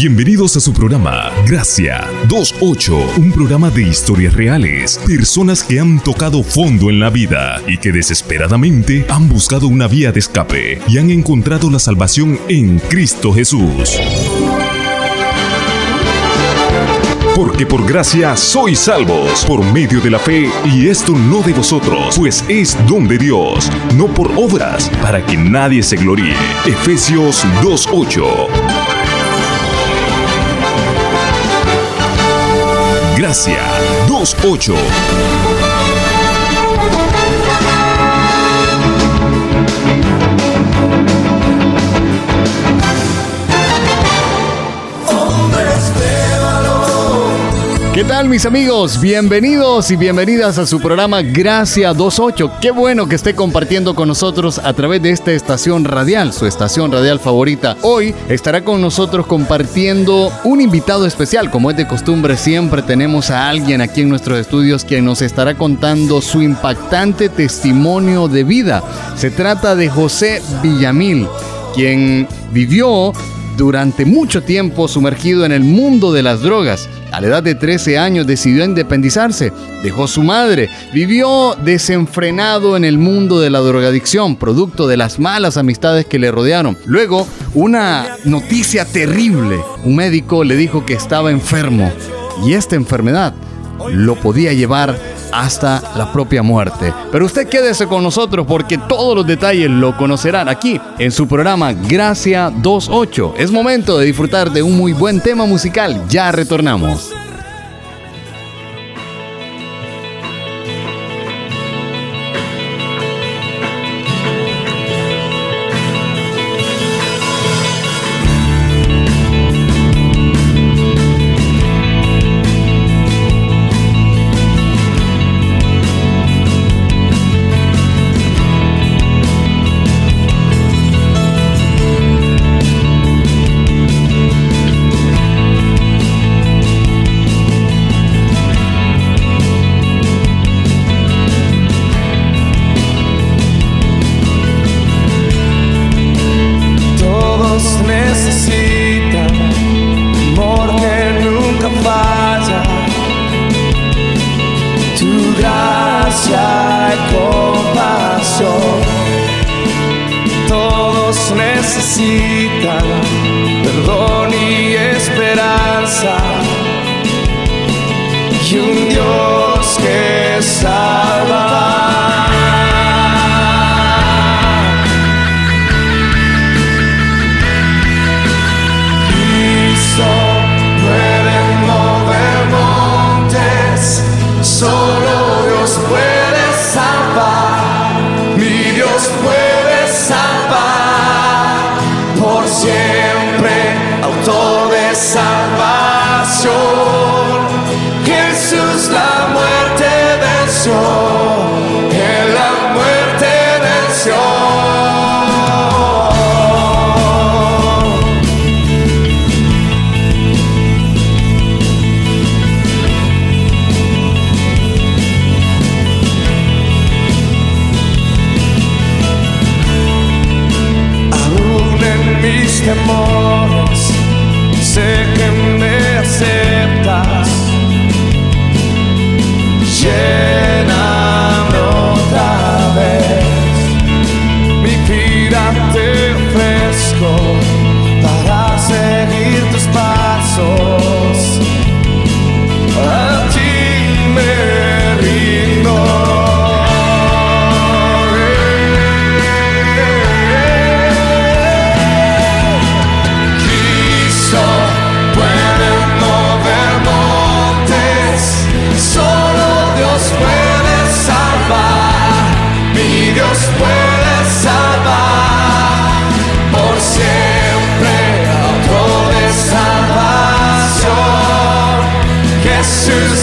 Bienvenidos a su programa Gracia 28, un programa de historias reales, personas que han tocado fondo en la vida y que desesperadamente han buscado una vía de escape y han encontrado la salvación en Cristo Jesús. Porque por gracia sois salvos, por medio de la fe, y esto no de vosotros, pues es don de Dios, no por obras, para que nadie se gloríe. Efesios 2.8 Gracia 28. ¿Qué tal mis amigos? Bienvenidos y bienvenidas a su programa Gracia 28. Qué bueno que esté compartiendo con nosotros a través de esta estación radial, su estación radial favorita. Hoy estará con nosotros compartiendo un invitado especial. Como es de costumbre, siempre tenemos a alguien aquí en nuestros estudios quien nos estará contando su impactante testimonio de vida. Se trata de José Villamil, quien vivió durante mucho tiempo sumergido en el mundo de las drogas. A la edad de 13 años decidió independizarse, dejó su madre, vivió desenfrenado en el mundo de la drogadicción, producto de las malas amistades que le rodearon. Luego, una noticia terrible, un médico le dijo que estaba enfermo y esta enfermedad lo podía llevar hasta la propia muerte. Pero usted quédese con nosotros porque todos los detalles lo conocerán aquí en su programa Gracia 28. Es momento de disfrutar de un muy buen tema musical. Ya retornamos.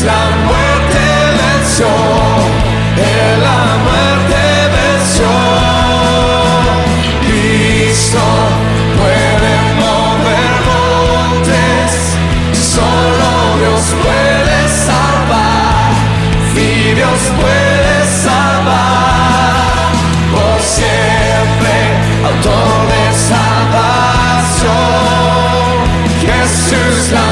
la muerte venció, la muerte venció. Cristo puede mover montes, solo Dios puede salvar, si Dios puede salvar, por siempre autor de salvación, Jesús la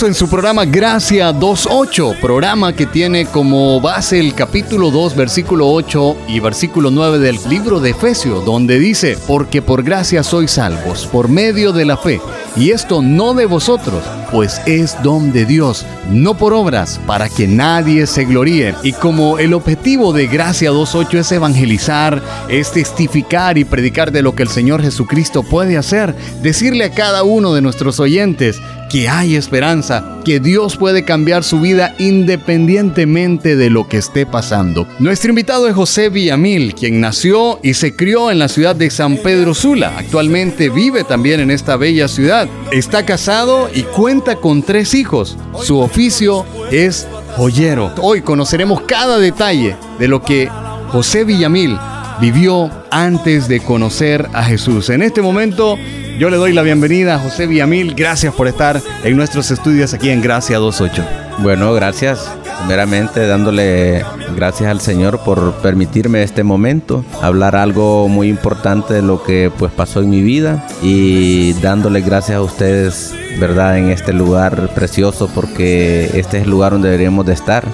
en su programa Gracia 2.8, programa que tiene como base el capítulo 2, versículo 8 y versículo 9 del libro de Efesios, donde dice, porque por gracia sois salvos, por medio de la fe, y esto no de vosotros, pues es don de Dios, no por obras, para que nadie se gloríe. Y como el objetivo de Gracia 2.8 es evangelizar, es testificar y predicar de lo que el Señor Jesucristo puede hacer, decirle a cada uno de nuestros oyentes, que hay esperanza, que Dios puede cambiar su vida independientemente de lo que esté pasando. Nuestro invitado es José Villamil, quien nació y se crió en la ciudad de San Pedro Sula. Actualmente vive también en esta bella ciudad. Está casado y cuenta con tres hijos. Su oficio es joyero. Hoy conoceremos cada detalle de lo que José Villamil vivió antes de conocer a Jesús. En este momento yo le doy la bienvenida a José Villamil. Gracias por estar en nuestros estudios aquí en Gracia 28. Bueno, gracias. Primeramente dándole gracias al Señor por permitirme este momento, hablar algo muy importante de lo que pues pasó en mi vida y dándole gracias a ustedes, ¿verdad? En este lugar precioso porque este es el lugar donde deberíamos de estar,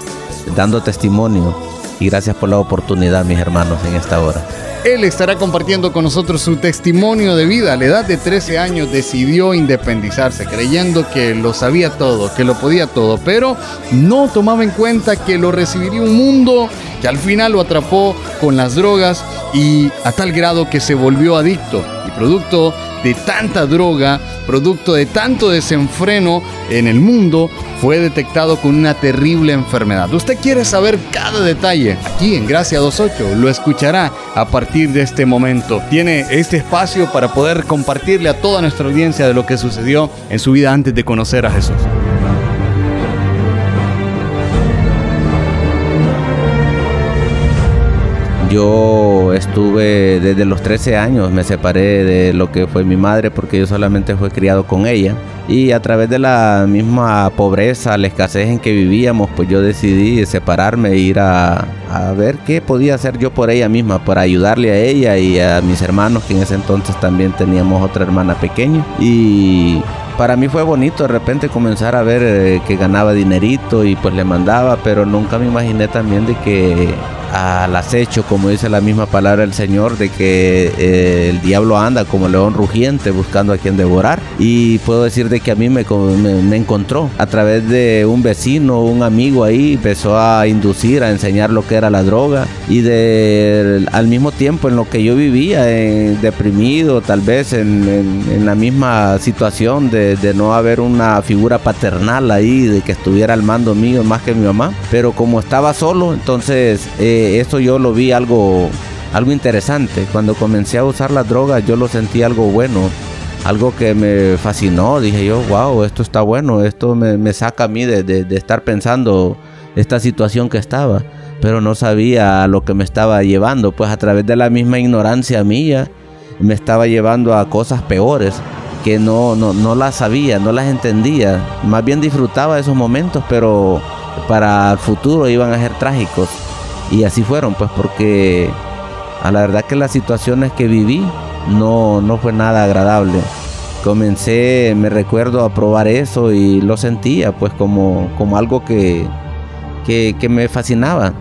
dando testimonio y gracias por la oportunidad, mis hermanos, en esta hora. Él estará compartiendo con nosotros su testimonio de vida. A la edad de 13 años decidió independizarse, creyendo que lo sabía todo, que lo podía todo, pero no tomaba en cuenta que lo recibiría un mundo que al final lo atrapó con las drogas y a tal grado que se volvió adicto. Y producto de tanta droga, producto de tanto desenfreno en el mundo, fue detectado con una terrible enfermedad. Usted quiere saber cada detalle. Aquí en Gracia 28 lo escuchará a partir de este momento. Tiene este espacio para poder compartirle a toda nuestra audiencia de lo que sucedió en su vida antes de conocer a Jesús. Yo estuve desde los 13 años, me separé de lo que fue mi madre porque yo solamente fui criado con ella. Y a través de la misma pobreza, la escasez en que vivíamos, pues yo decidí separarme e ir a, a ver qué podía hacer yo por ella misma, para ayudarle a ella y a mis hermanos, que en ese entonces también teníamos otra hermana pequeña. Y para mí fue bonito de repente comenzar a ver eh, que ganaba dinerito y pues le mandaba, pero nunca me imaginé también de que al acecho, como dice la misma palabra del Señor, de que eh, el diablo anda como león rugiente buscando a quien devorar. Y puedo decir de que a mí me, me, encontró a través de un vecino, un amigo ahí, empezó a inducir, a enseñar lo que era la droga. Y de, al mismo tiempo en lo que yo vivía, deprimido, tal vez en, en, la misma situación de, de no haber una figura paternal ahí, de que estuviera al mando mío más que mi mamá. Pero como estaba solo, entonces... Eh, esto yo lo vi algo, algo interesante. Cuando comencé a usar las drogas yo lo sentí algo bueno, algo que me fascinó. Dije yo, wow, esto está bueno, esto me, saca a mí de, estar pensando esta situación que estaba. Pero no sabía lo que me estaba llevando, pues a través de la misma ignorancia mía me estaba llevando a cosas peores que no, no, no las sabía, no las entendía. Más bien disfrutaba esos momentos, pero para el futuro iban a ser trágicos. Y así fueron, pues porque a la verdad que las situaciones que viví no, no fue nada agradable. Comencé, me recuerdo, a probar eso y lo sentía pues como, como algo que, que, me fascinaba.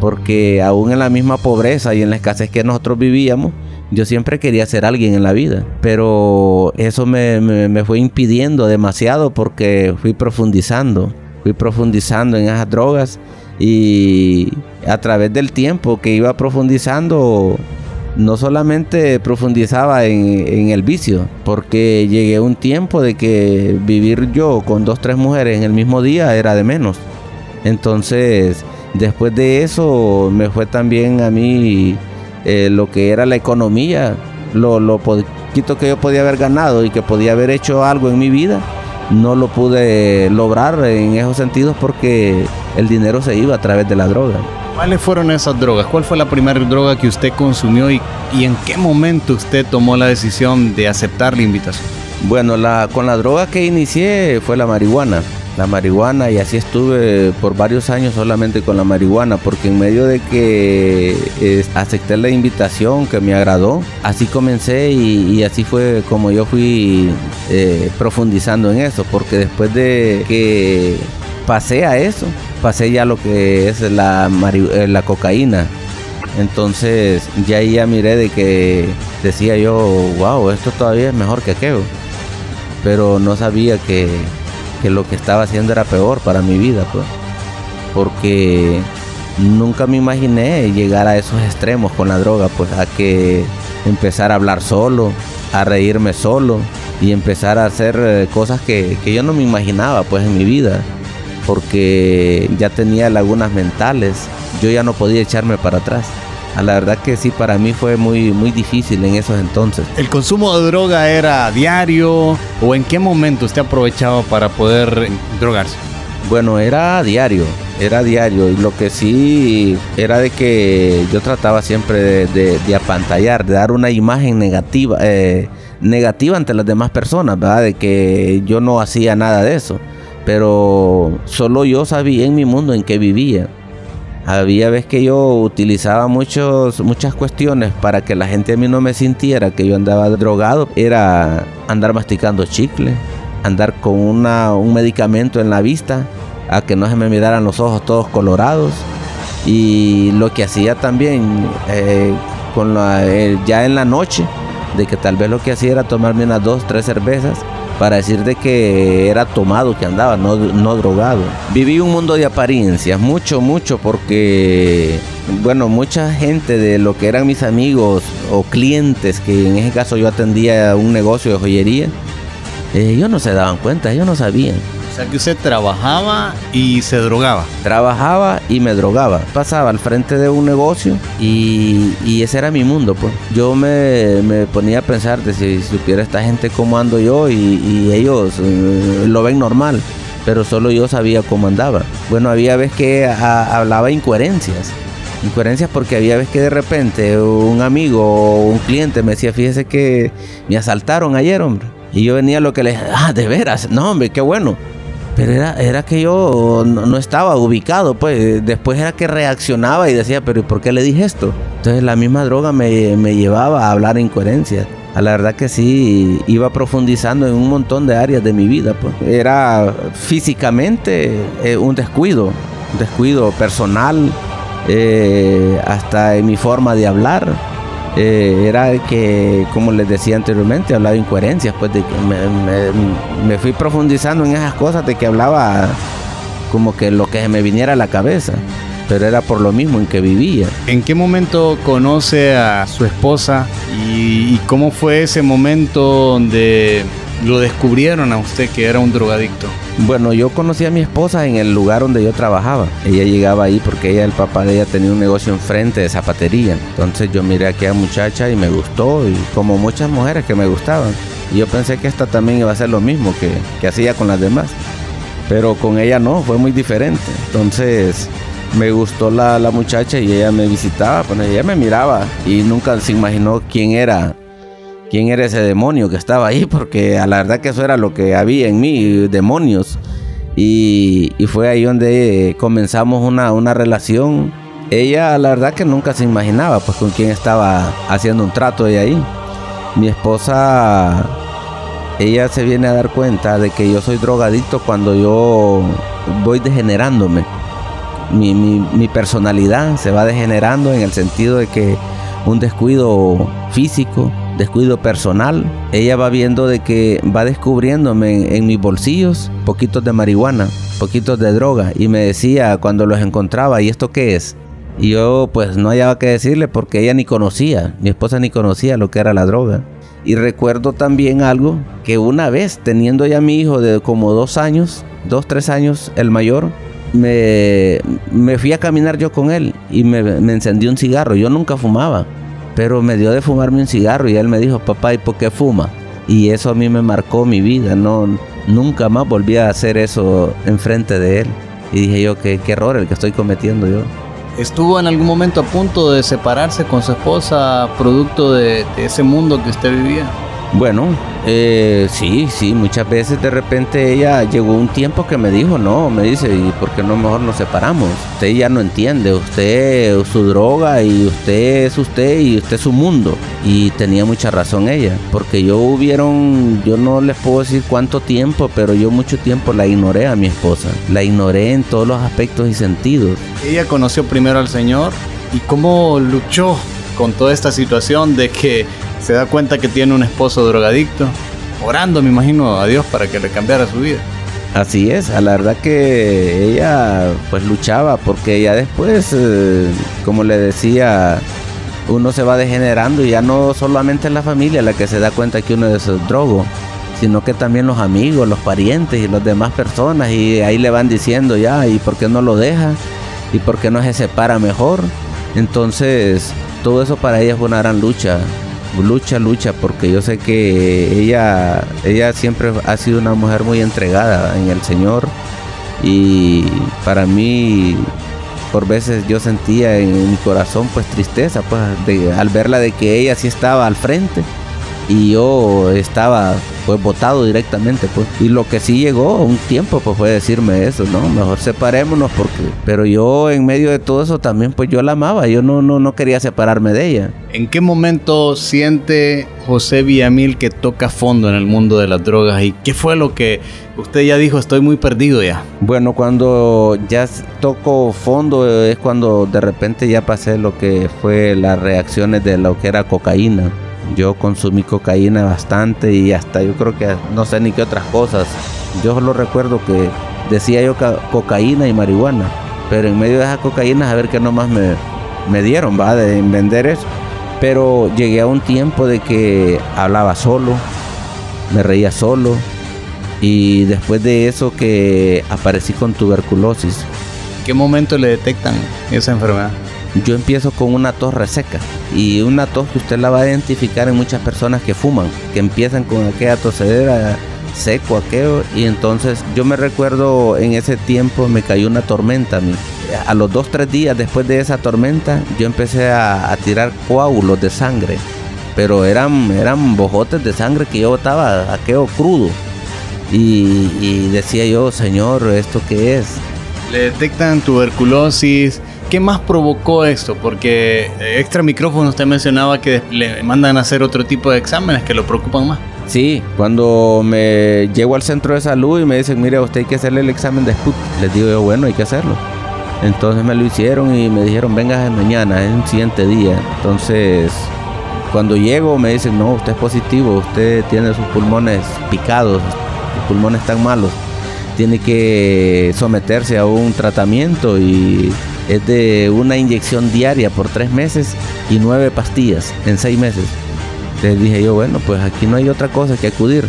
Porque aún en la misma pobreza y en la escasez que nosotros vivíamos, yo siempre quería ser alguien en la vida, pero eso me, me, me, fue impidiendo demasiado porque fui profundizando, fui profundizando en esas drogas y a través del tiempo que iba profundizando, no solamente profundizaba en, el vicio, porque llegué un tiempo de que vivir yo con dos, tres mujeres en el mismo día era de menos. Entonces, después de eso, me fue también a mí eh, lo que era la economía, lo, lo poquito que yo podía haber ganado y que podía haber hecho algo en mi vida no lo pude lograr en esos sentidos porque el dinero se iba a través de la droga. ¿Cuáles fueron esas drogas? ¿Cuál fue la primera droga que usted consumió y, en qué momento usted tomó la decisión de aceptar la invitación? Bueno, la, con la droga que inicié fue la marihuana. la marihuana y así estuve por varios años solamente con la marihuana porque en medio de que acepté la invitación que me agradó, así comencé y, así fue como yo fui eh, profundizando en eso porque después de que pasé a eso, pasé ya lo que es la, eh, la cocaína. Entonces ya ahí ya miré de que decía yo, wow, esto todavía es mejor que aquello. Pero no sabía que que lo que estaba haciendo era peor para mi vida, pues. Porque nunca me imaginé llegar a esos extremos con la droga, pues a que empezar a hablar solo, a reírme solo y empezar a hacer eh, cosas que, yo no me imaginaba pues en mi vida, porque ya tenía lagunas mentales, yo ya no podía echarme para atrás. A la verdad que sí, para mí fue muy, muy difícil en esos entonces. ¿El consumo de droga era diario o en qué momento usted aprovechaba para poder drogarse? Bueno, era diario, era diario. Y lo que sí era de que yo trataba siempre de, apantallar, de dar una imagen negativa, eh, negativa ante las demás personas, ¿verdad? De que yo no hacía nada de eso. Pero solo yo sabía en mi mundo en que vivía. Había veces que yo utilizaba muchos, muchas cuestiones para que la gente a mí no me sintiera que yo andaba drogado. Era andar masticando chicle, andar con una, un medicamento en la vista, a que no se me miraran los ojos todos colorados. Y lo que hacía también eh, con eh, ya en la noche, de que tal vez lo que hacía era tomarme unas dos, tres cervezas para decir de que era tomado que andaba, no, no drogado. Viví un mundo de apariencias, mucho, mucho, porque, bueno, mucha gente de lo que eran mis amigos o clientes, que en ese caso yo atendía un negocio de joyería, ellos no se daban cuenta, ellos no sabían. Sea que usted trabajaba y se drogaba. Trabajaba y me drogaba. Pasaba al frente de un negocio y, ese era mi mundo, pues. Yo me, ponía a pensar de si supiera esta gente cómo ando yo y, ellos eh, lo ven normal. Pero solo yo sabía cómo andaba. Bueno, había veces que hablaba incoherencias incoherencias porque había veces que de repente un amigo o un cliente me decía, fíjese que me asaltaron ayer, hombre. Y yo venía a lo que le ah, de veras, no, hombre, qué bueno. Pero era, era que yo no, estaba ubicado, pues después era que reaccionaba y decía, pero ¿por qué le dije esto? Entonces la misma droga me, llevaba a hablar incoherencias. A la verdad que sí, iba profundizando en un montón de áreas de mi vida. Pues. Era físicamente eh, un descuido, un descuido personal, eh, hasta en mi forma de hablar eh, era que, como les decía anteriormente, hablaba de incoherencias, pues de que me, fui profundizando en esas cosas de que hablaba como que lo que se me viniera a la cabeza, pero era por lo mismo en que vivía. ¿En qué momento conoce a su esposa y cómo fue ese momento donde lo descubrieron a usted que era un drogadicto? Bueno, yo conocí a mi esposa en el lugar donde yo trabajaba. Ella llegaba ahí porque ella, el papá de ella tenía un negocio enfrente de zapatería. Entonces yo miré a aquella muchacha y me gustó, y como muchas mujeres que me gustaban. Y yo pensé que esta también iba a ser lo mismo que, que hacía con las demás. Pero con ella no, fue muy diferente. Entonces me gustó la, la muchacha y ella me visitaba, pues ella me miraba y nunca se imaginó quién era quién era ese demonio que estaba ahí, porque a la verdad que eso era lo que había en mí, demonios. Y, fue ahí donde comenzamos una, una relación. Ella, la verdad que nunca se imaginaba, pues con quién estaba haciendo un trato de ahí. Mi esposa, ella se viene a dar cuenta de que yo soy drogadicto cuando yo voy degenerándome. Mi, mi personalidad se va degenerando en el sentido de que un descuido físico, descuido personal. Ella va viendo de que va descubriéndome en, mis bolsillos poquitos de marihuana, poquitos de droga y me decía cuando los encontraba, ¿y esto qué es? Y yo pues no hallaba que decirle porque ella ni conocía, mi esposa ni conocía lo que era la droga. Y recuerdo también algo, que una vez teniendo ya mi hijo de como dos años, dos, tres años, el mayor, me, me fui a caminar yo con él y me encendí un cigarro. Yo nunca fumaba. Pero me dio de fumarme un cigarro y él me dijo, papá, ¿y por qué fuma? Y eso a mí me marcó mi vida, no, nunca más volví a hacer eso enfrente de él. Y dije yo, qué, error el que estoy cometiendo yo. ¿Estuvo en algún momento a punto de separarse con su esposa producto de, ese mundo que usted vivía? Bueno, eh, sí, sí, muchas veces de repente ella llegó un tiempo que me dijo, no, me dice, ¿y por qué no mejor nos separamos? Usted ya no entiende, usted su droga y usted es usted y usted es su mundo. Y tenía mucha razón ella, porque yo hubieron, yo no les puedo decir cuánto tiempo, pero yo mucho tiempo la ignoré a mi esposa. La ignoré en todos los aspectos y sentidos. Ella conoció primero al Señor y cómo luchó con toda esta situación de que se da cuenta que tiene un esposo drogadicto, orando, me imagino, a Dios para que le cambiara su vida. Así es, a la verdad que ella pues luchaba porque ya después, eh, como le decía, uno se va degenerando y ya no solamente la familia la que se da cuenta que uno es drogo, sino que también los amigos, los parientes y las demás personas y ahí le van diciendo ya, ¿y por qué no lo deja? ¿Y por qué no se separa mejor? Entonces, todo eso para ella fue una gran lucha lucha, lucha, porque yo sé que ella, ella siempre ha sido una mujer muy entregada en el Señor. Y para mí por veces yo sentía en mi corazón pues tristeza pues al verla de que ella sí estaba al frente y yo estaba pues votado directamente pues. Y lo que sí llegó un tiempo pues fue decirme eso no mejor separémonos porque pero yo en medio de todo eso también pues yo la amaba yo no no no quería separarme de ella. En qué momento siente José Villamil que toca fondo en el mundo de las drogas y qué fue lo que usted ya dijo estoy muy perdido ya bueno cuando ya toco fondo es cuando de repente ya pasé lo que fue las reacciones de lo que era cocaína yo consumí cocaína bastante y hasta yo creo que no sé ni qué otras cosas. Yo solo recuerdo que decía yo cocaína y marihuana, pero en medio de esa cocaína a ver qué nomás me, me dieron, va, de vender eso. Pero llegué a un tiempo de que hablaba solo, me reía solo y después de eso que aparecí con tuberculosis. ¿Qué momento le detectan esa enfermedad? Yo empiezo con una tos reseca y una tos que usted la va a identificar en muchas personas que fuman, que empiezan con aquella tosedera seco aquello y entonces yo me recuerdo en ese tiempo me cayó una tormenta a mí. A los dos, tres días después de esa tormenta yo empecé a, tirar coágulos de sangre, pero eran, eran bojotes de sangre que yo botaba aquello crudo. Y, y decía yo, Señor, ¿esto qué es? Le detectan tuberculosis, ¿Qué más provocó esto? Porque extra micrófono usted mencionaba que le mandan a hacer otro tipo de exámenes que lo preocupan más. Sí, cuando me llego al centro de salud y me dicen, mire, usted hay que hacerle el examen de Sput, les digo yo, bueno, hay que hacerlo. Entonces me lo hicieron y me dijeron, venga mañana, es un siguiente día. Entonces, cuando llego me dicen, no, usted es positivo, usted tiene sus pulmones picados, sus pulmones están malos, tiene que someterse a un tratamiento y es de una inyección diaria por tres meses y nueve pastillas en seis meses. Entonces dije yo, bueno, pues aquí no hay otra cosa que acudir.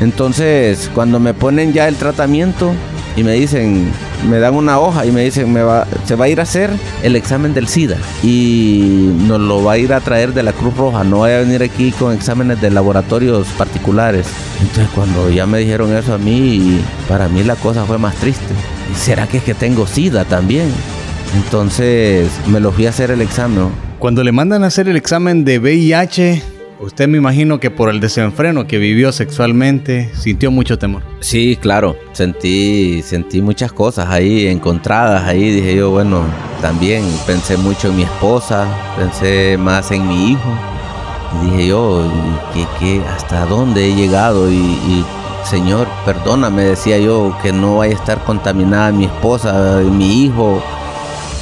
Entonces, cuando me ponen ya el tratamiento y me dicen, me dan una hoja y me dicen, me va, se va a ir a hacer el examen del SIDA y nos lo va a ir a traer de la Cruz Roja, no voy a venir aquí con exámenes de laboratorios particulares. Entonces, cuando ya me dijeron eso a mí, para mí la cosa fue más triste. ¿Y será que es que tengo SIDA también? Entonces me lo fui a hacer el examen. Cuando le mandan a hacer el examen de VIH, usted me imagino que por el desenfreno que vivió sexualmente sintió mucho temor. Sí, claro, sentí, sentí muchas cosas ahí encontradas. Ahí dije yo, bueno, también pensé mucho en mi esposa, pensé más en mi hijo. Y dije yo, ¿qué, hasta dónde he llegado? Y, y Señor, perdóname, decía yo, que no vaya a estar contaminada mi esposa, mi hijo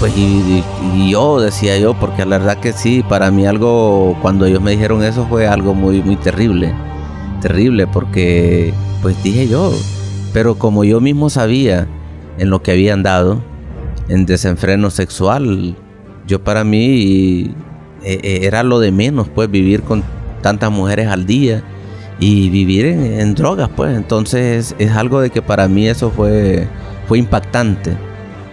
pues y, yo decía yo, porque la verdad que sí, para mí algo, cuando ellos me dijeron eso fue algo muy, muy terrible, terrible, porque pues dije yo, pero como yo mismo sabía en lo que habían dado, en desenfreno sexual, yo para mí eh, eh, era lo de menos, pues vivir con tantas mujeres al día y vivir en, drogas, pues. Entonces es algo de que para mí eso fue, fue impactante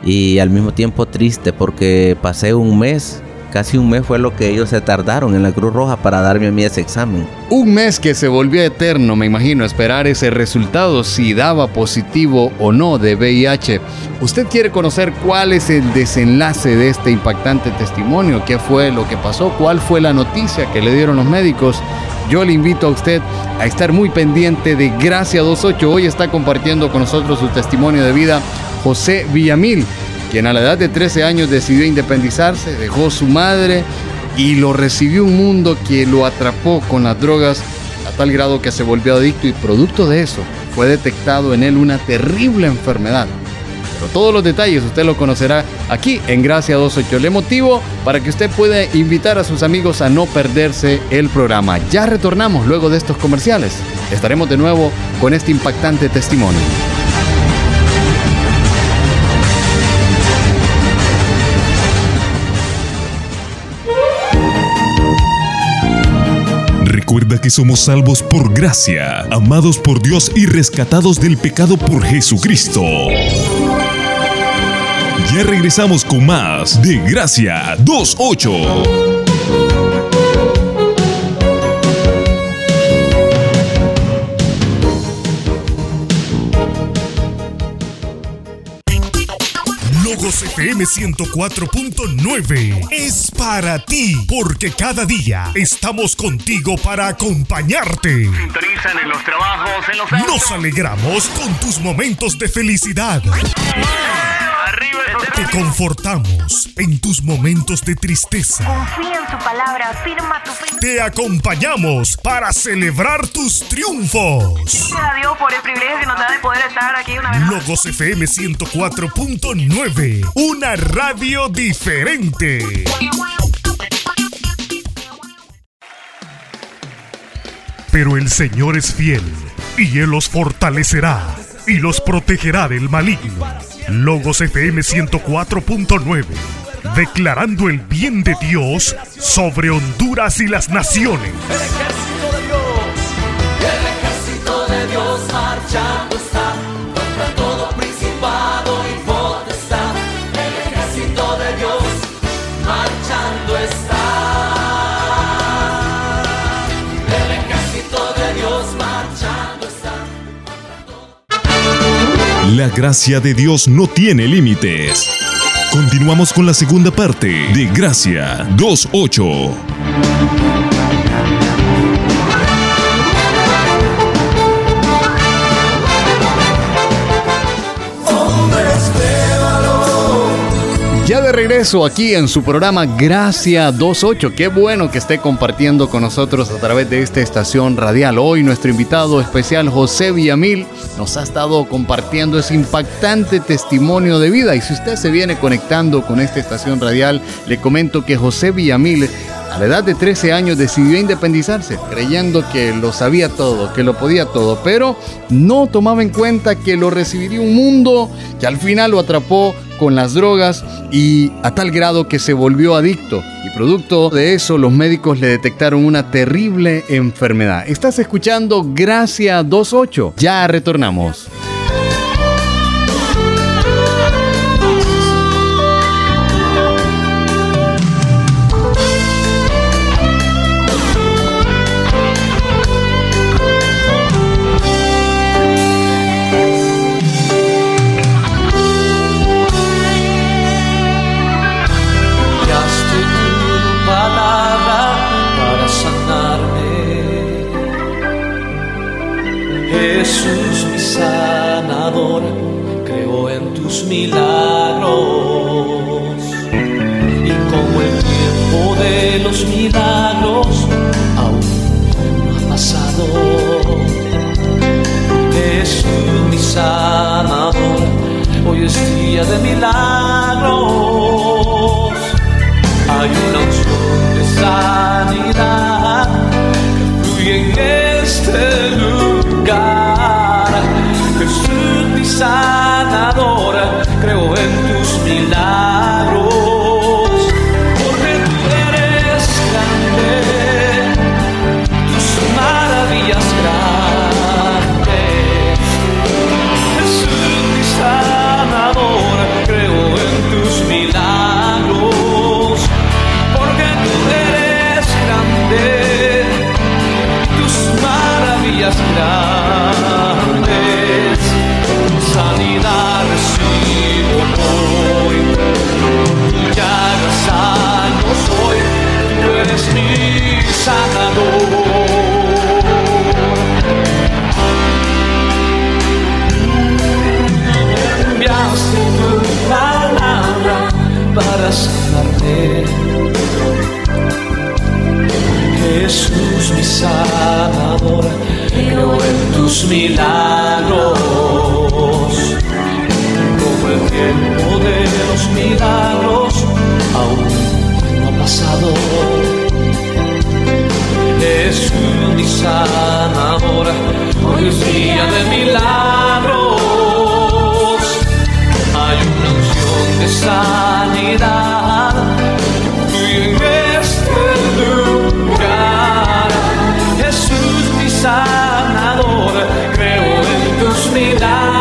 y al mismo tiempo triste porque pasé un mes casi un mes fue lo que ellos se tardaron en la Cruz Roja para darme a mí ese examen. Un mes que se volvió eterno, me imagino, esperar ese resultado, si daba positivo o no de VIH. ¿Usted quiere conocer cuál es el desenlace de este impactante testimonio? ¿Qué fue lo que pasó? ¿Cuál fue la noticia que le dieron los médicos? Yo le invito a usted a estar muy pendiente de Gracia 28. Hoy está compartiendo con nosotros su testimonio de vida José Villamil, quien a la edad de 13 años decidió independizarse, dejó su madre y lo recibió un mundo que lo atrapó con las drogas a tal grado que se volvió adicto y producto de eso fue detectado en él una terrible enfermedad pero todos los detalles usted lo conocerá aquí en Gracia 28. Le motivo para que usted pueda invitar a sus amigos a no perderse el programa. Ya retornamos luego de estos comerciales. Estaremos de nuevo con este impactante testimonio. Recuerda que somos salvos por gracia, amados por Dios y rescatados del pecado por Jesucristo. Ya regresamos con más de Gracia 28. FM 104.9 es para ti, porque cada día estamos contigo para acompañarte. Sintonizan en los trabajos, en los... Nos alegramos con tus momentos de felicidad. Te confortamos en tus momentos de tristeza. Confía en su palabra, firma tu fe. Te acompañamos para celebrar tus triunfos. Gracias a Dios por el privilegio que nos da de poder estar aquí una vez. Logos FM 104.9, una radio diferente. Pero el Señor es fiel y Él los fortalecerá y los protegerá del maligno. Logos FM 104.9, declarando el bien de Dios sobre Honduras y las naciones. El ejército de Dios, el ejército de Dios marchando La gracia de Dios no tiene límites. Continuamos con la segunda parte de Gracia 2.8. de regreso aquí en su programa Gracia 28. Qué bueno que esté compartiendo con nosotros a través de esta estación radial. Hoy nuestro invitado especial José Villamil nos ha estado compartiendo ese impactante testimonio de vida. Y si usted se viene conectando con esta estación radial, le comento que José Villamil a la edad de 13 años decidió independizarse, creyendo que lo sabía todo, que lo podía todo, pero no tomaba en cuenta que lo recibiría un mundo que al final lo atrapó con las drogas y a tal grado que se volvió adicto. Y producto de eso los médicos le detectaron una terrible enfermedad. Estás escuchando Gracia 28. Ya retornamos. Día de milagros. Hay una unción de sanidad que fluye en este lugar. Jesús mi sanador, creo en tus milagros. Tus milagros. Como el tiempo de los milagros aún no ha pasado. Jesús mi sanador, hoy es día de milagros. Hay una unción de sanidad en tus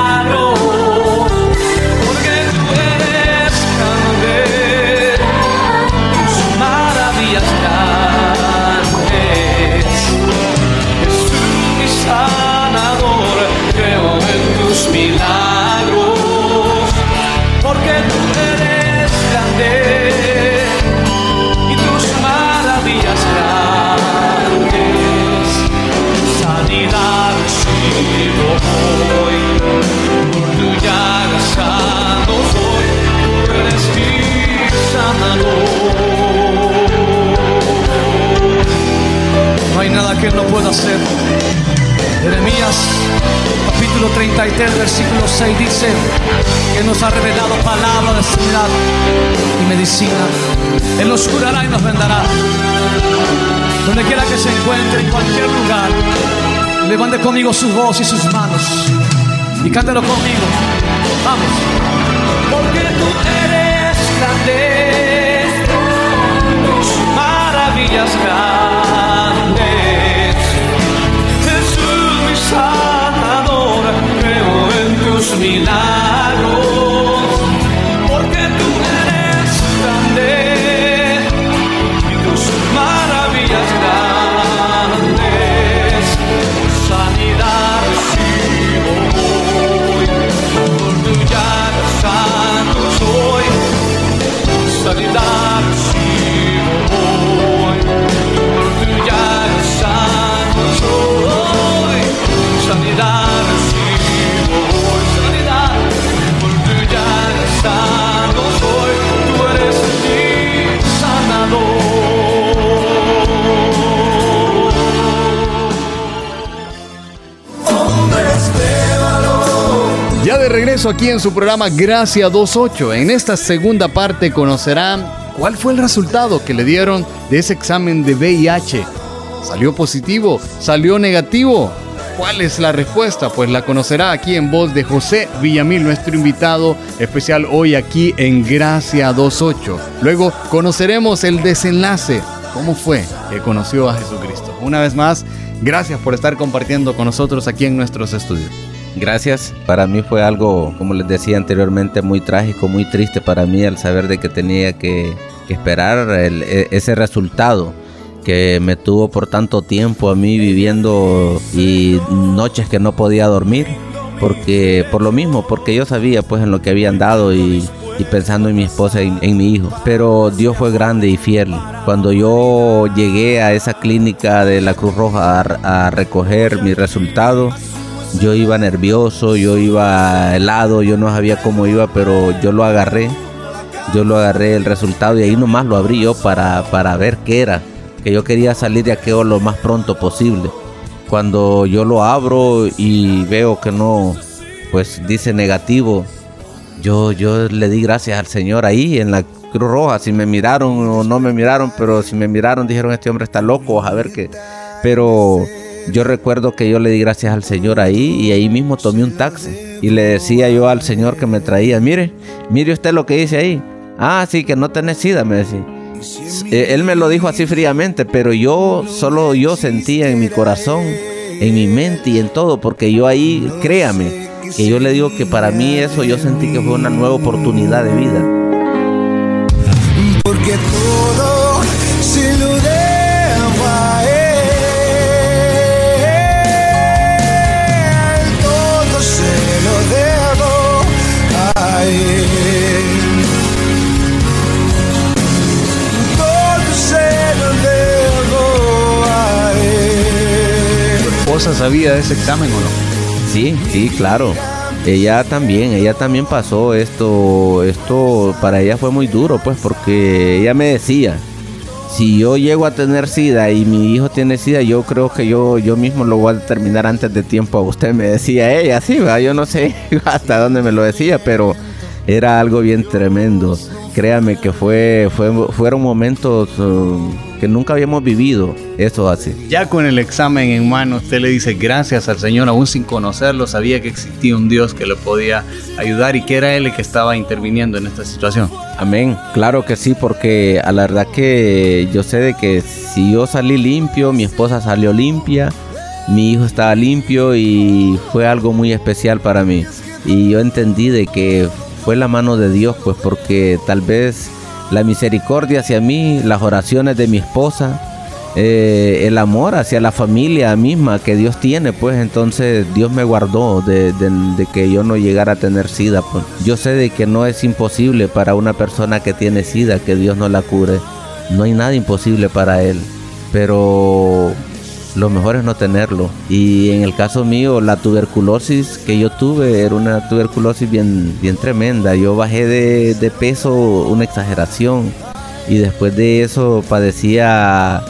levante conmigo su voz y sus manos y cántelo conmigo. Vamos. Porque tú eres grande, tus maravillas grandes. Jesús mi sanador, creo en tus milagros, regreso aquí en su programa Gracia 28. En esta segunda parte conocerán cuál fue el resultado que le dieron de ese examen de VIH. ¿Salió positivo? ¿Salió negativo? ¿Cuál es la respuesta? Pues la conocerá aquí en voz de José Villamil, nuestro invitado especial hoy aquí en Gracia 28. Luego conoceremos el desenlace. ¿Cómo fue que conoció a Jesucristo? Una vez más, gracias por estar compartiendo con nosotros aquí en nuestros estudios. Gracias. Para mí fue algo, como les decía anteriormente, muy trágico, muy triste para mí al saber de que tenía que, esperar e- ese resultado que me tuvo por tanto tiempo a mí viviendo y noches que no podía dormir porque por lo mismo porque yo sabía pues en lo que había andado y, y pensando en mi esposa y en mi hijo pero Dios fue grande y fiel cuando yo llegué a esa clínica de la Cruz Roja a, a recoger mi resultado yo iba nervioso, yo iba helado, yo no sabía cómo iba, pero yo lo agarré. Yo lo agarré el resultado y ahí nomás lo abrí yo para, para ver qué era. Que yo quería salir de aquello lo más pronto posible. Cuando yo lo abro y veo que no, pues dice negativo, yo, yo le di gracias al Señor ahí en la Cruz Roja. Si me miraron o no me miraron, pero si me miraron dijeron este hombre está loco, a ver qué. Pero yo recuerdo que yo le di gracias al Señor ahí y ahí mismo tomé un taxi. Y le decía yo al Señor que me traía, mire, mire usted lo que dice ahí. Ah, sí, que no tenés sida, me decía. Eh, Él me lo dijo así fríamente, pero yo solo yo sentía en mi corazón, en mi mente y en todo, porque yo ahí, créame, que yo le digo que para mí eso yo sentí que fue una nueva oportunidad de vida. Sabía de ese examen o no? Sí, sí, claro. ella también, ella también pasó esto, esto para ella fue muy duro, pues porque ella me decía, si yo llego a tener sida y mi hijo tiene sida, yo creo que yo, yo mismo lo voy a terminar antes de tiempo a usted, me decía ella, sí, ¿va? yo no sé hasta dónde me lo decía, pero era algo bien tremendo. Créame que fue, fue fueron momentos uh, que nunca habíamos vivido, eso así. Ya con el examen en mano, usted le dice gracias al Señor, aún sin conocerlo, sabía que existía un Dios que le podía ayudar y que era Él el que estaba interviniendo en esta situación. Amén, claro que sí, porque a la verdad que yo sé de que si yo salí limpio, mi esposa salió limpia, mi hijo estaba limpio y fue algo muy especial para mí. Y yo entendí de que fue la mano de Dios, pues porque tal vez la misericordia hacia mí, las oraciones de mi esposa, eh, el amor hacia la familia misma que Dios tiene, pues entonces Dios me guardó de, que yo no llegara a tener sida. Pues. Yo sé de que no es imposible para una persona que tiene sida que Dios no la cure. No hay nada imposible para Él. Pero lo mejor es no tenerlo. Y en el caso mío, la tuberculosis que yo tuve era una tuberculosis bien, bien tremenda. Yo bajé de, peso una exageración y después de eso padecía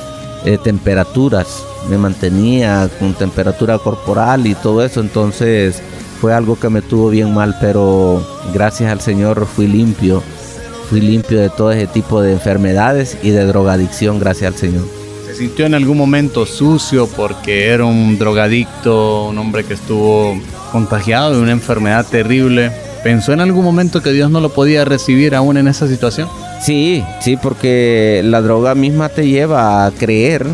eh, temperaturas. Me mantenía con temperatura corporal y todo eso. Entonces fue algo que me tuvo bien mal, pero gracias al Señor fui limpio. Fui limpio de todo ese tipo de enfermedades y de drogadicción, gracias al Señor sintió en algún momento sucio porque era un drogadicto, un hombre que estuvo contagiado de una enfermedad terrible. ¿Pensó en algún momento que Dios no lo podía recibir aún en esa situación? Sí, sí, porque la droga misma te lleva a creer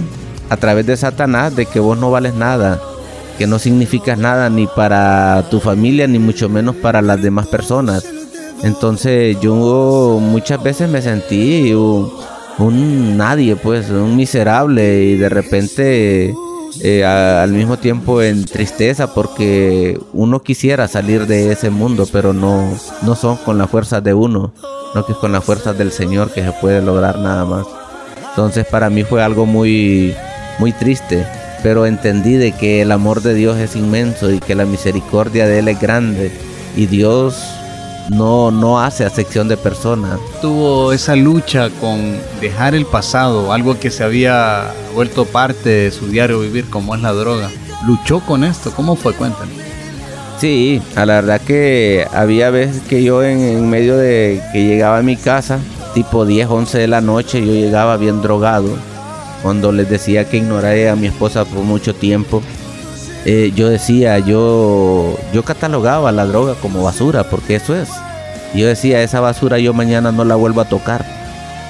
a través de Satanás de que vos no vales nada, que no significas nada ni para tu familia ni mucho menos para las demás personas. Entonces yo muchas veces me sentí un nadie, pues, un miserable y de repente eh, al mismo tiempo en tristeza porque uno quisiera salir de ese mundo, pero no, no son con la fuerza de uno, no que es con la fuerza del Señor que se puede lograr nada más. Entonces para mí fue algo muy, muy triste, pero entendí de que el amor de Dios es inmenso y que la misericordia de Él es grande y Dios no, no hace acepción de personas. Tuvo esa lucha con dejar el pasado, algo que se había vuelto parte de su diario vivir, como es la droga. ¿Luchó con esto? ¿Cómo fue? Cuéntanos. Sí, a la verdad que había veces que yo en, medio de que llegaba a mi casa, tipo 10, 11 de la noche, yo llegaba bien drogado. Cuando les decía que ignoré a mi esposa por mucho tiempo, eh, yo decía, yo, yo catalogaba la droga como basura, porque eso es. yo decía, esa basura yo mañana no la vuelvo a tocar.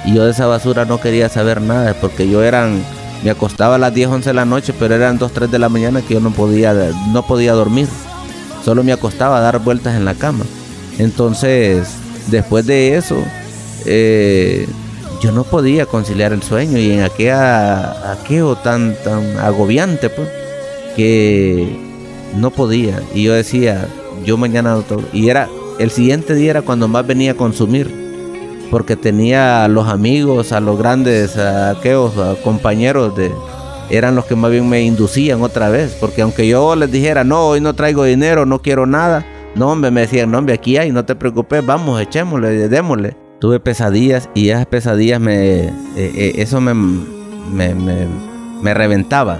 Y yo de esa basura no quería saber nada, porque yo eran, me acostaba a las 10, 11 de la noche, pero eran 2, 3 de la mañana que yo no podía, no podía dormir. Solo me acostaba a dar vueltas en la cama. Entonces, después de eso, eh, yo no podía conciliar el sueño y en aquella, aquello tan, tan agobiante, pues que no podía. Y yo decía, yo mañana doctor. Y era, el siguiente día era cuando más venía a consumir. Porque tenía a los amigos, a los grandes, a aquellos compañeros de, eran los que más bien me inducían otra vez. Porque aunque yo les dijera, no, hoy no traigo dinero, no quiero nada. No, hombre, me decían, no, hombre, aquí hay, no te preocupes, vamos, echémosle, démosle. Tuve pesadillas y esas pesadillas me, eh, eh, eso me, me, me, me reventaba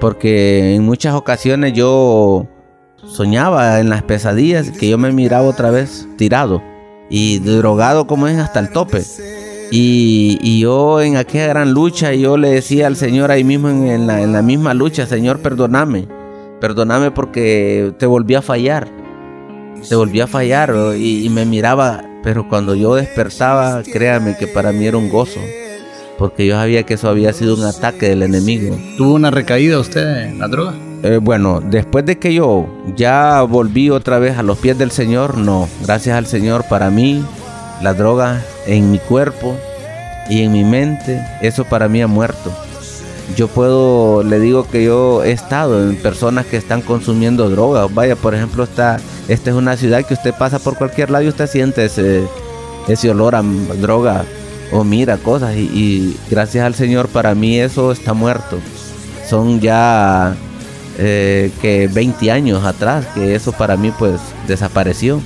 porque en muchas ocasiones yo soñaba en las pesadillas que yo me miraba otra vez tirado y drogado como es hasta el tope. Y, yo en aquella gran lucha, yo le decía al Señor ahí mismo en, la, misma lucha, Señor, perdóname, perdóname porque te volví a fallar, te volví a fallar y me miraba, pero cuando yo despertaba, créame que para mí era un gozo porque yo sabía que eso había sido un ataque del enemigo. ¿Tuvo una recaída usted en la droga? Eh, bueno, después de que yo ya volví otra vez a los pies del Señor, no, gracias al Señor para mí, la droga en mi cuerpo y en mi mente, eso para mí ha muerto. Yo puedo, le digo que yo he estado en personas que están consumiendo drogas. Vaya, por ejemplo, esta, esta es una ciudad que usted pasa por cualquier lado y usted siente ese, ese olor a droga o mira cosas y, gracias al Señor para mí eso está muerto. Son ya eh, que 20 años atrás que eso para mí pues desapareció.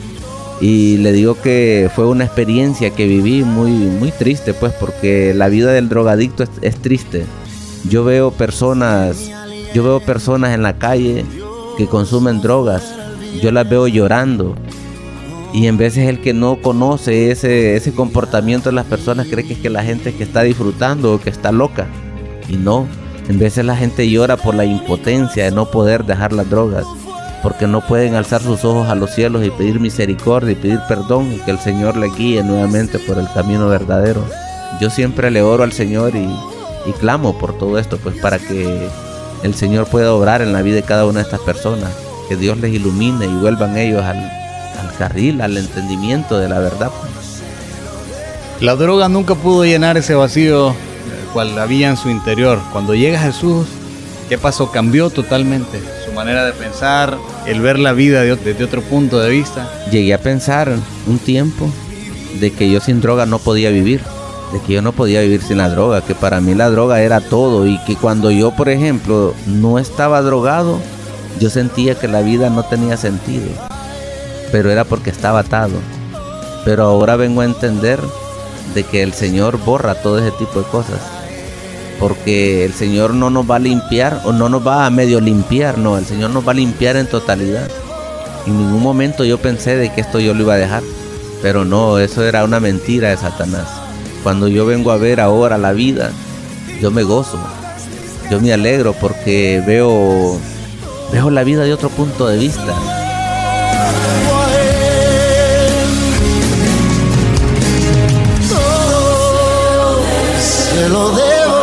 Y le digo que fue una experiencia que viví muy, muy triste, pues, porque la vida del drogadicto es, es triste. Yo veo personas, yo veo personas en la calle que consumen drogas. Yo las veo llorando. Y en veces el que no conoce ese, ese comportamiento de las personas cree que es que la gente que está disfrutando o que está loca. Y no, en veces la gente llora por la impotencia de no poder dejar las drogas porque no pueden alzar sus ojos a los cielos y pedir misericordia y pedir perdón y que el Señor le guíe nuevamente por el camino verdadero. Yo siempre le oro al Señor y, y clamo por todo esto, pues para que el Señor pueda obrar en la vida de cada una de estas personas, que Dios les ilumine y vuelvan ellos al, al carril, al entendimiento de la verdad. La droga nunca pudo llenar ese vacío el cual había en su interior. Cuando llega Jesús, ¿qué pasó? Cambió totalmente su manera de pensar, el ver la vida de- desde otro punto de vista. Llegué a pensar un tiempo de que yo sin droga no podía vivir, de que yo no podía vivir sin la droga, que para mí la droga era todo y que cuando yo, por ejemplo, no estaba drogado, yo sentía que la vida no tenía sentido, pero era porque estaba atado. Pero ahora vengo a entender de que el Señor borra todo ese tipo de cosas. Porque el Señor no nos va a limpiar o no nos va a medio limpiar, no, el Señor nos va a limpiar en totalidad. En ningún momento yo pensé de que esto yo lo iba a dejar. Pero no, eso era una mentira de Satanás. Cuando yo vengo a ver ahora la vida, yo me gozo. Yo me alegro porque veo veo la vida de otro punto de vista. Lo debo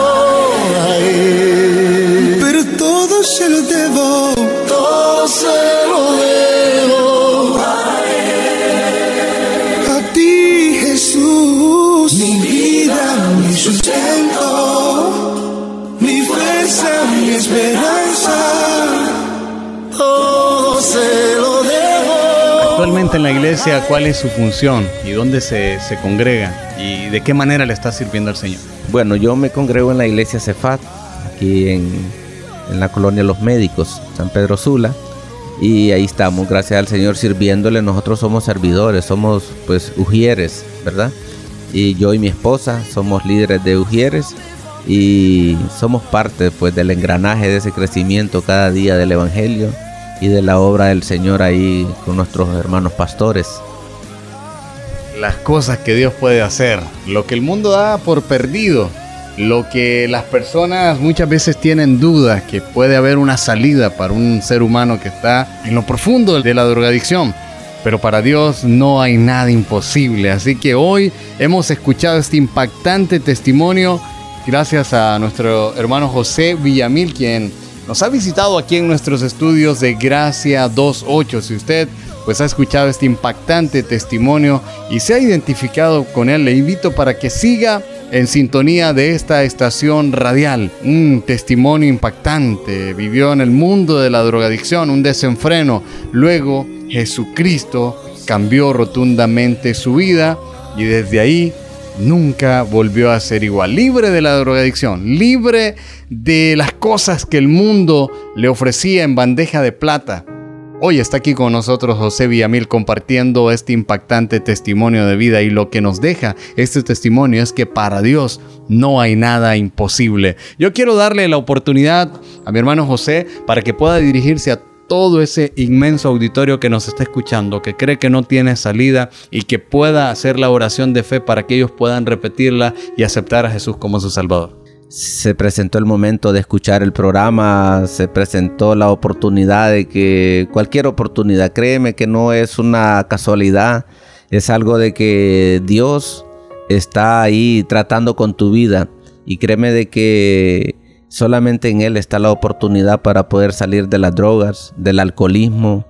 a él. Pero todo se lo debo. Todo se lo debo a él. A ti, Jesús. Mi vida, mi sustento. Mi fuerza, mi esperanza. Todo se lo debo. Actualmente en la iglesia, ¿cuál es su función y dónde se, se congrega? ¿Y de qué manera le está sirviendo al Señor? Bueno, yo me congrego en la iglesia Cefat, aquí en, en la colonia Los Médicos, San Pedro Sula. Y ahí estamos, gracias al Señor, sirviéndole. Nosotros somos servidores, somos pues ujieres, ¿verdad? Y yo y mi esposa somos líderes de ujieres y somos parte pues del engranaje de ese crecimiento cada día del Evangelio y de la obra del Señor ahí con nuestros hermanos pastores. Las cosas que Dios puede hacer, lo que el mundo da por perdido, lo que las personas muchas veces tienen dudas que puede haber una salida para un ser humano que está en lo profundo de la drogadicción. Pero para Dios no hay nada imposible. Así que hoy hemos escuchado este impactante testimonio gracias a nuestro hermano José Villamil, quien nos ha visitado aquí en nuestros estudios de Gracia 28. Si usted pues ha escuchado este impactante testimonio y se ha identificado con él, le invito para que siga en sintonía de esta estación radial. Un testimonio impactante. Vivió en el mundo de la drogadicción, un desenfreno. Luego Jesucristo cambió rotundamente su vida y desde ahí nunca volvió a ser igual. Libre de la drogadicción, libre de las cosas que el mundo le ofrecía en bandeja de plata. Hoy está aquí con nosotros José Villamil compartiendo este impactante testimonio de vida y lo que nos deja este testimonio es que para Dios no hay nada imposible. Yo quiero darle la oportunidad a mi hermano José para que pueda dirigirse a todo ese inmenso auditorio que nos está escuchando, que cree que no tiene salida y que pueda hacer la oración de fe para que ellos puedan repetirla y aceptar a Jesús como su Salvador. Se presentó el momento de escuchar el programa, se presentó la oportunidad de que cualquier oportunidad, créeme que no es una casualidad, es algo de que Dios está ahí tratando con tu vida y créeme de que solamente en Él está la oportunidad para poder salir de las drogas, del alcoholismo,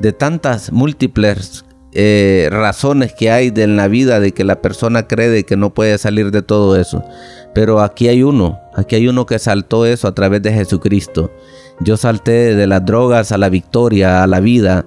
de tantas múltiples eh, razones que hay en la vida de que la persona cree que no puede salir de todo eso. Pero aquí hay uno, aquí hay uno que saltó eso a través de Jesucristo. Yo salté de las drogas a la victoria, a la vida,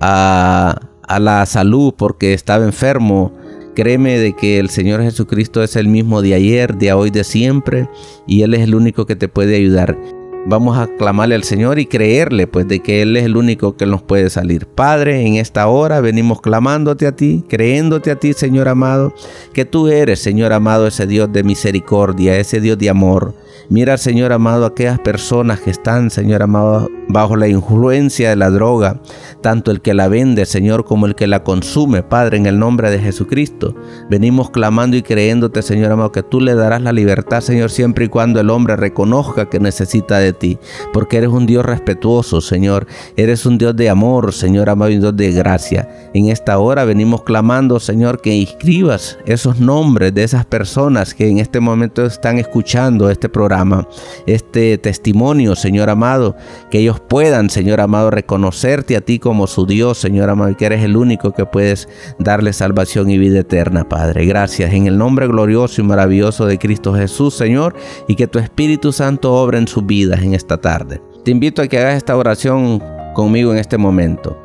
a, a la salud porque estaba enfermo. Créeme de que el Señor Jesucristo es el mismo de ayer, de hoy, de siempre y Él es el único que te puede ayudar. Vamos a clamarle al Señor y creerle, pues, de que Él es el único que nos puede salir. Padre, en esta hora venimos clamándote a ti, creyéndote a ti, Señor amado, que tú eres, Señor amado, ese Dios de misericordia, ese Dios de amor. Mira, Señor amado, aquellas personas que están, Señor amado, bajo la influencia de la droga, tanto el que la vende, Señor, como el que la consume, Padre, en el nombre de Jesucristo. Venimos clamando y creyéndote, Señor amado, que tú le darás la libertad, Señor, siempre y cuando el hombre reconozca que necesita de ti, porque eres un Dios respetuoso, Señor. Eres un Dios de amor, Señor amado, y Dios de gracia. En esta hora venimos clamando, Señor, que inscribas esos nombres de esas personas que en este momento están escuchando este programa, este testimonio, Señor amado, que ellos puedan, Señor amado, reconocerte a ti como su Dios, Señor amado, que eres el único que puedes darle salvación y vida eterna, Padre. Gracias en el nombre glorioso y maravilloso de Cristo Jesús, Señor, y que tu Espíritu Santo obra en sus vidas en esta tarde. Te invito a que hagas esta oración conmigo en este momento.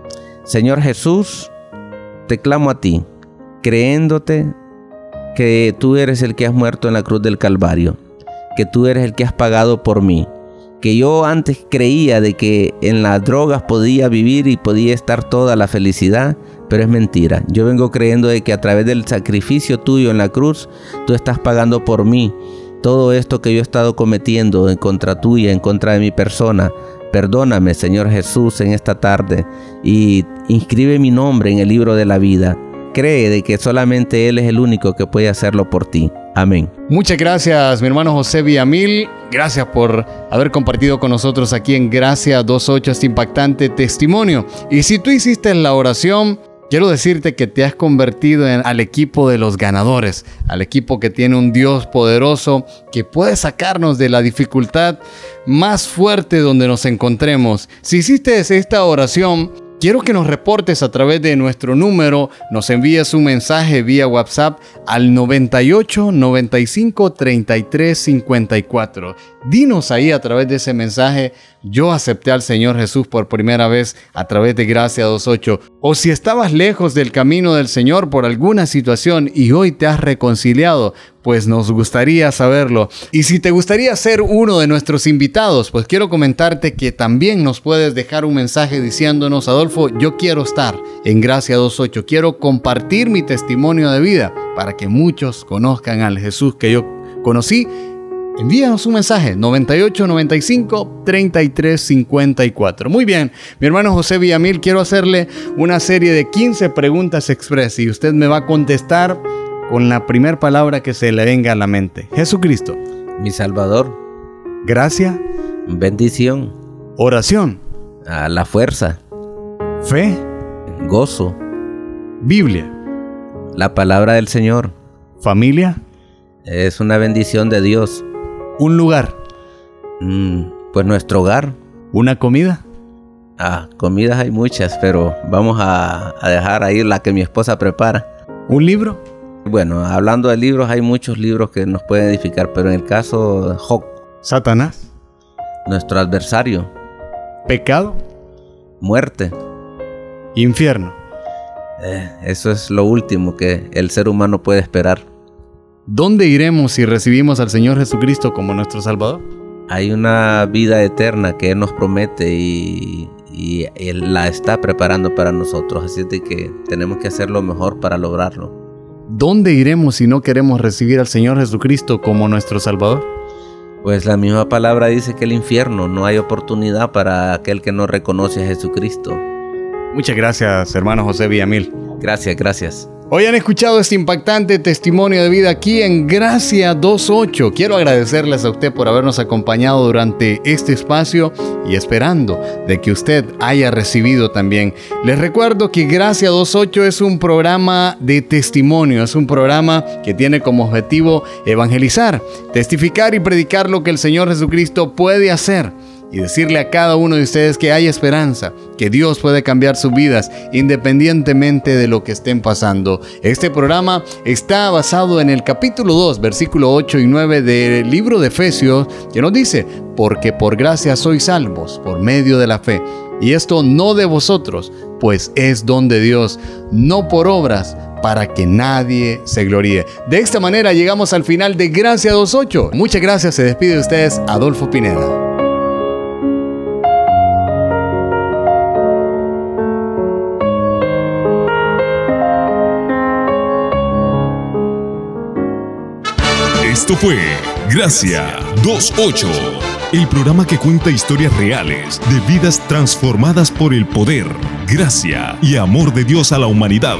Señor Jesús, te clamo a ti, creyéndote que tú eres el que has muerto en la cruz del Calvario, que tú eres el que has pagado por mí, que yo antes creía de que en las drogas podía vivir y podía estar toda la felicidad, pero es mentira. Yo vengo creyendo de que a través del sacrificio tuyo en la cruz, tú estás pagando por mí todo esto que yo he estado cometiendo en contra tuya, en contra de mi persona. Perdóname, Señor Jesús, en esta tarde y inscribe mi nombre en el libro de la vida. Cree de que solamente Él es el único que puede hacerlo por ti. Amén. Muchas gracias, mi hermano José Villamil. Gracias por haber compartido con nosotros aquí en Gracia 28 este impactante testimonio. Y si tú hiciste la oración, quiero decirte que te has convertido en, al equipo de los ganadores, al equipo que tiene un Dios poderoso que puede sacarnos de la dificultad más fuerte donde nos encontremos. Si hiciste esta oración, Quiero que nos reportes a través de nuestro número, nos envíes un mensaje vía WhatsApp al 98 95 33 54. Dinos ahí a través de ese mensaje, yo acepté al Señor Jesús por primera vez a través de Gracia 28. O si estabas lejos del camino del Señor por alguna situación y hoy te has reconciliado, pues nos gustaría saberlo. Y si te gustaría ser uno de nuestros invitados, pues quiero comentarte que también nos puedes dejar un mensaje diciéndonos, Adolfo, yo quiero estar en Gracia 28, quiero compartir mi testimonio de vida para que muchos conozcan al Jesús que yo conocí envíanos un mensaje 98 95 33 54. Muy bien, mi hermano José Villamil, quiero hacerle una serie de 15 preguntas express y usted me va a contestar con la primera palabra que se le venga a la mente. Jesucristo. Mi Salvador. Gracia. Bendición. Oración. A la fuerza. Fe. Gozo. Biblia. La palabra del Señor. Familia. Es una bendición de Dios. Un lugar. Mm, pues nuestro hogar. Una comida. Ah, comidas hay muchas, pero vamos a, a dejar ahí la que mi esposa prepara. Un libro. Bueno, hablando de libros, hay muchos libros que nos pueden edificar, pero en el caso de Job, Satanás. nuestro adversario, Pecado. muerte, Infierno. eh, eso es lo último que el ser humano puede esperar. ¿Dónde iremos si recibimos al Señor Jesucristo como nuestro Salvador? Hay una vida eterna que Él nos promete y, y Él la está preparando para nosotros, así de que tenemos que hacer lo mejor para lograrlo. ¿Dónde iremos si no queremos recibir al Señor Jesucristo como nuestro Salvador? Pues la misma palabra dice que el infierno no hay oportunidad para aquel que no reconoce a Jesucristo. Muchas gracias, hermano José Villamil. Gracias, gracias. Hoy han escuchado este impactante testimonio de vida aquí en Gracia 28. Quiero agradecerles a usted por habernos acompañado durante este espacio y esperando de que usted haya recibido también. Les recuerdo que Gracia 28 es un programa de testimonio, es un programa que tiene como objetivo evangelizar, testificar y predicar lo que el Señor Jesucristo puede hacer y decirle a cada uno de ustedes que hay esperanza, que Dios puede cambiar sus vidas independientemente de lo que estén pasando. Este programa está basado en el capítulo 2, versículo 8 y 9 del libro de Efesios, que nos dice, porque por gracia sois salvos por medio de la fe. Y esto no de vosotros, pues es don de Dios, no por obras, para que nadie se gloríe. De esta manera llegamos al final de Gracia 28. Muchas gracias, se despide de ustedes Adolfo Pineda. Esto fue Gracia 28, el programa que cuenta historias reales de vidas transformadas por el poder, gracia y amor de Dios a la humanidad.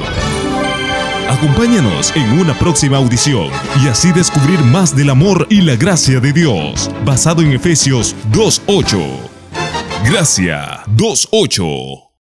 Acompáñanos en una próxima audición y así descubrir más del amor y la gracia de Dios, basado en Efesios 2.8. Gracia 2.8.